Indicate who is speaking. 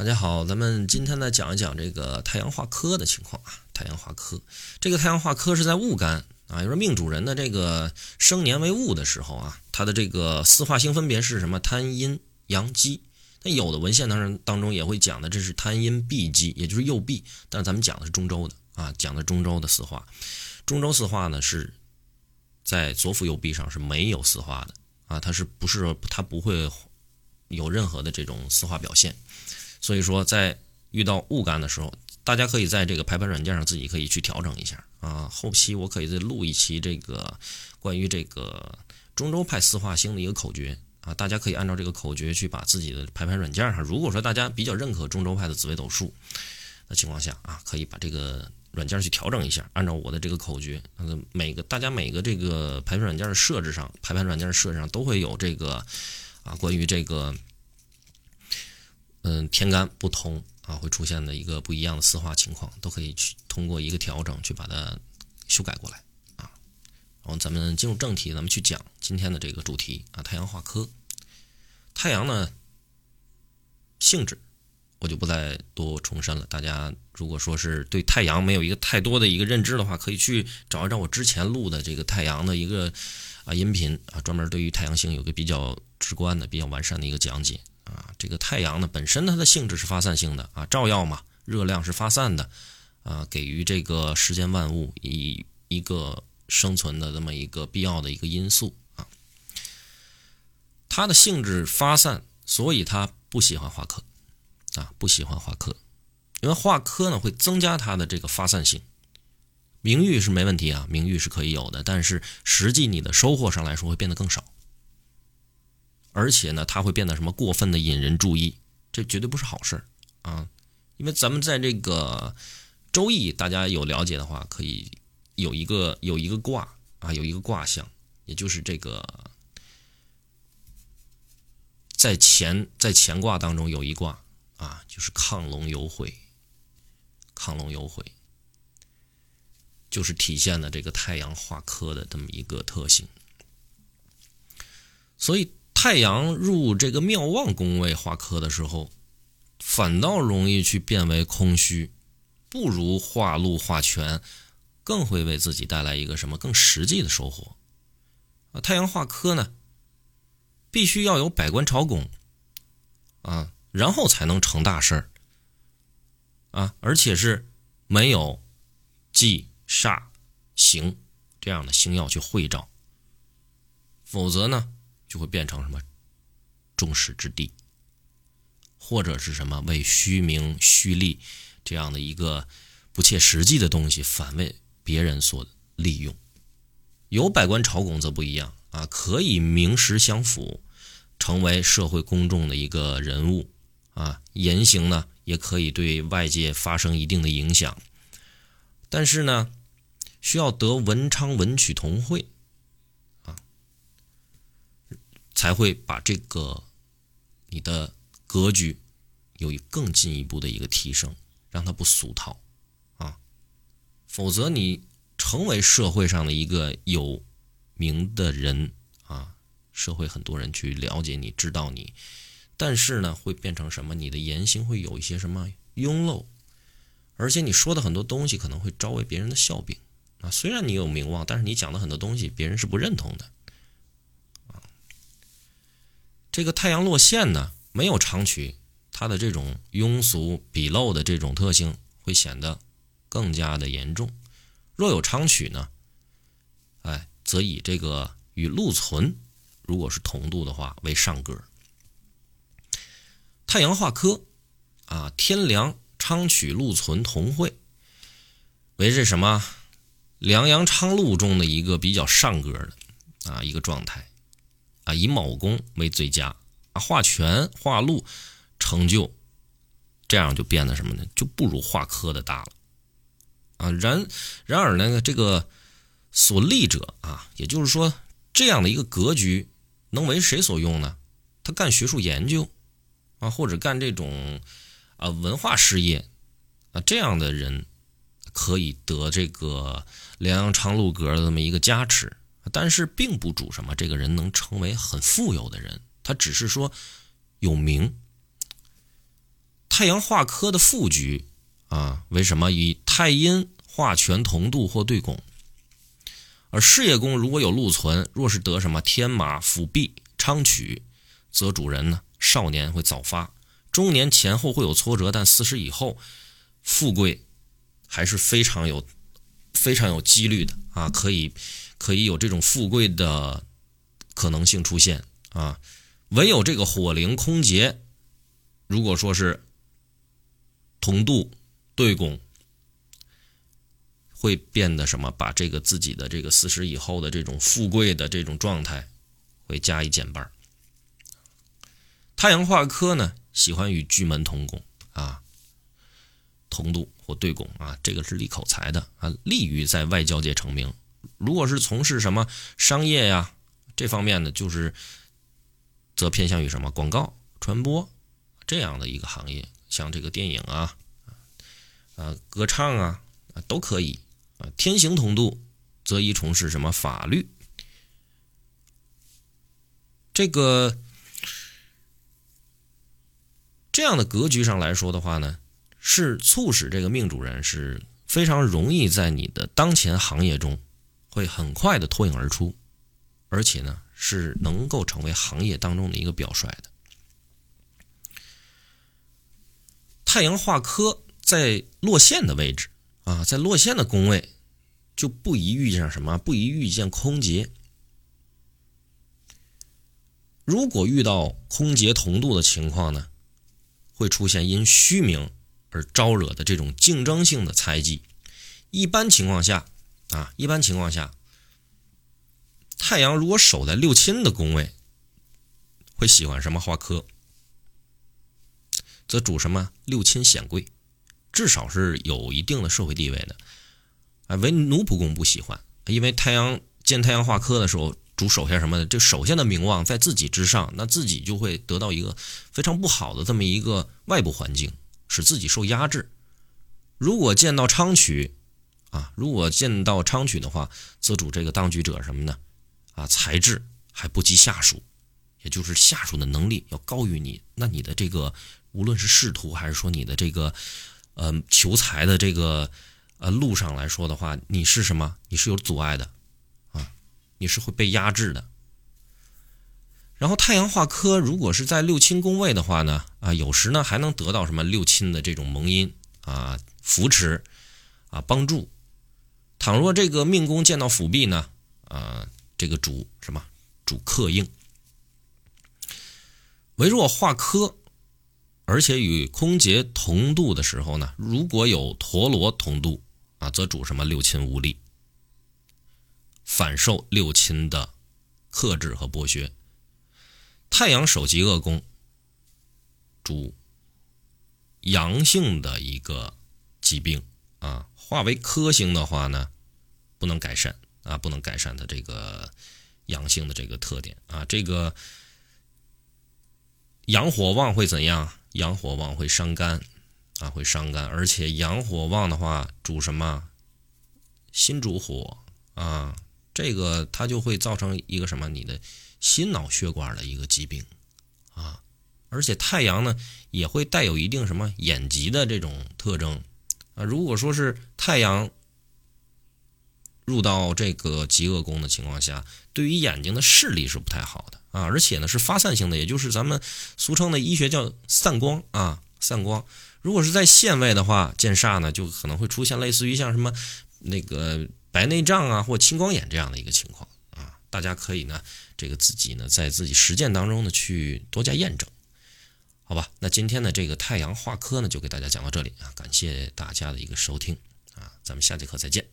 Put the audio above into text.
Speaker 1: 大家好，咱们今天呢讲一讲这个太阳化科的情况啊。太阳化科，这个太阳化科是在戊干啊，就是命主人的这个生年为戊的时候啊，他的这个四化星分别是什么？贪阴阳基。那有的文献当中当中也会讲的，这是贪阴闭基，也就是右弼。但是咱们讲的是中州的啊，讲的中州的四化。中州四化呢是在左辅右弼上是没有四化的啊，它是不是它不会有任何的这种四化表现？所以说，在遇到误干的时候，大家可以在这个排盘软件上自己可以去调整一下啊。后期我可以再录一期这个关于这个中州派四化星的一个口诀啊，大家可以按照这个口诀去把自己的排盘软件上，如果说大家比较认可中州派的紫微斗数的情况下啊，可以把这个软件去调整一下，按照我的这个口诀，嗯每个大家每个这个排盘软件的设置上，排盘软件设置上都会有这个啊，关于这个。嗯，天干不同啊，会出现的一个不一样的四化情况，都可以去通过一个调整去把它修改过来啊。然后咱们进入正题，咱们去讲今天的这个主题啊，太阳化科。太阳呢，性质我就不再多重申了。大家如果说是对太阳没有一个太多的一个认知的话，可以去找一找我之前录的这个太阳的一个啊音频啊，专门对于太阳星有个比较直观的、比较完善的一个讲解。这个太阳呢，本身它的性质是发散性的啊，照耀嘛，热量是发散的，啊，给予这个世间万物以一个生存的这么一个必要的一个因素啊。它的性质发散，所以它不喜欢化科啊，不喜欢化科，因为化科呢会增加它的这个发散性。名誉是没问题啊，名誉是可以有的，但是实际你的收获上来说会变得更少。而且呢，它会变得什么过分的引人注意，这绝对不是好事儿啊！因为咱们在这个周易，大家有了解的话，可以有一个有一个卦啊，有一个卦象，也就是这个在乾在乾卦当中有一卦啊，就是亢龙有悔，亢龙有悔，就是体现了这个太阳化科的这么一个特性，所以。太阳入这个庙旺宫位化科的时候，反倒容易去变为空虚，不如化禄化权，更会为自己带来一个什么更实际的收获啊？太阳化科呢，必须要有百官朝拱啊，然后才能成大事儿啊，而且是没有忌煞刑这样的星耀去会照，否则呢？就会变成什么众矢之的，或者是什么为虚名虚利这样的一个不切实际的东西，反为别人所利用。有百官朝拱则不一样啊，可以名实相符，成为社会公众的一个人物啊，言行呢也可以对外界发生一定的影响。但是呢，需要得文昌文曲同会。才会把这个你的格局有更进一步的一个提升，让它不俗套啊，否则你成为社会上的一个有名的人啊，社会很多人去了解你知道你，但是呢，会变成什么？你的言行会有一些什么庸漏，而且你说的很多东西可能会招为别人的笑柄啊。虽然你有名望，但是你讲的很多东西别人是不认同的。这个太阳落陷呢，没有长曲，它的这种庸俗鄙陋的这种特性会显得更加的严重。若有长曲呢，哎，则以这个与禄存如果是同度的话为上格。太阳化科啊，天梁昌曲禄存同会，为这什么梁阳昌禄中的一个比较上格的啊一个状态。啊，以卯宫为最佳啊，化权化禄成就，这样就变得什么呢？就不如化科的大了啊。然然而呢，这个所立者啊，也就是说，这样的一个格局能为谁所用呢？他干学术研究啊，或者干这种啊文化事业啊，这样的人可以得这个梁阳昌禄格的这么一个加持。但是并不主什么，这个人能成为很富有的人，他只是说有名。太阳化科的副局啊，为什么以太阴化权同度或对拱？而事业宫如果有禄存，若是得什么天马辅弼昌曲，则主人呢少年会早发，中年前后会有挫折，但四十以后富贵还是非常有非常有几率的啊，可以可以有这种富贵的可能性出现啊。唯有这个火灵空劫，如果说是同度对拱。会变得什么？把这个自己的这个四十以后的这种富贵的这种状态，会加以减半。太阳化科呢，喜欢与巨门同拱啊，同度或对拱啊，这个是立口才的啊，利于在外交界成名。如果是从事什么商业呀这方面的，就是则偏向于什么广告传播这样的一个行业，像这个电影啊，啊歌唱啊啊都可以。啊，天行同度，则宜从事什么法律？这个这样的格局上来说的话呢，是促使这个命主人是非常容易在你的当前行业中会很快的脱颖而出，而且呢是能够成为行业当中的一个表率的。太阳化科在落线的位置。啊，在落线的宫位，就不宜遇见什么，不宜遇见空劫。如果遇到空劫同度的情况呢，会出现因虚名而招惹的这种竞争性的猜忌。一般情况下，啊，一般情况下，太阳如果守在六亲的宫位，会喜欢什么化科，则主什么六亲显贵。至少是有一定的社会地位的，啊，唯奴仆宫不喜欢，因为太阳见太阳化科的时候，主手下什么的，这首先的名望在自己之上，那自己就会得到一个非常不好的这么一个外部环境，使自己受压制。如果见到昌曲，啊，如果见到昌曲的话，则主这个当局者什么呢？啊，才智还不及下属，也就是下属的能力要高于你，那你的这个无论是仕途还是说你的这个。呃，求财的这个呃路上来说的话，你是什么？你是有阻碍的啊，你是会被压制的。然后太阳化科如果是在六亲宫位的话呢，啊，有时呢还能得到什么六亲的这种蒙荫啊、扶持啊、帮助。倘若这个命宫见到辅弼呢，啊，这个主什么主克应，唯若化科。而且与空劫同度的时候呢，如果有陀螺同度啊，则主什么六亲无力，反受六亲的克制和剥削。太阳守极恶宫，主阳性的一个疾病啊，化为科星的话呢，不能改善啊，不能改善它这个阳性的这个特点啊，这个阳火旺会怎样？阳火旺会伤肝，啊，会伤肝，而且阳火旺的话主什么？心主火啊，这个它就会造成一个什么？你的心脑血管的一个疾病啊，而且太阳呢也会带有一定什么眼疾的这种特征啊。如果说是太阳入到这个极恶宫的情况下，对于眼睛的视力是不太好的。啊，而且呢是发散性的，也就是咱们俗称的医学叫散光啊，散光。如果是在线位的话，见煞呢就可能会出现类似于像什么那个白内障啊或青光眼这样的一个情况啊。大家可以呢这个自己呢在自己实践当中呢去多加验证，好吧？那今天的这个太阳化科呢就给大家讲到这里啊，感谢大家的一个收听啊，咱们下节课再见。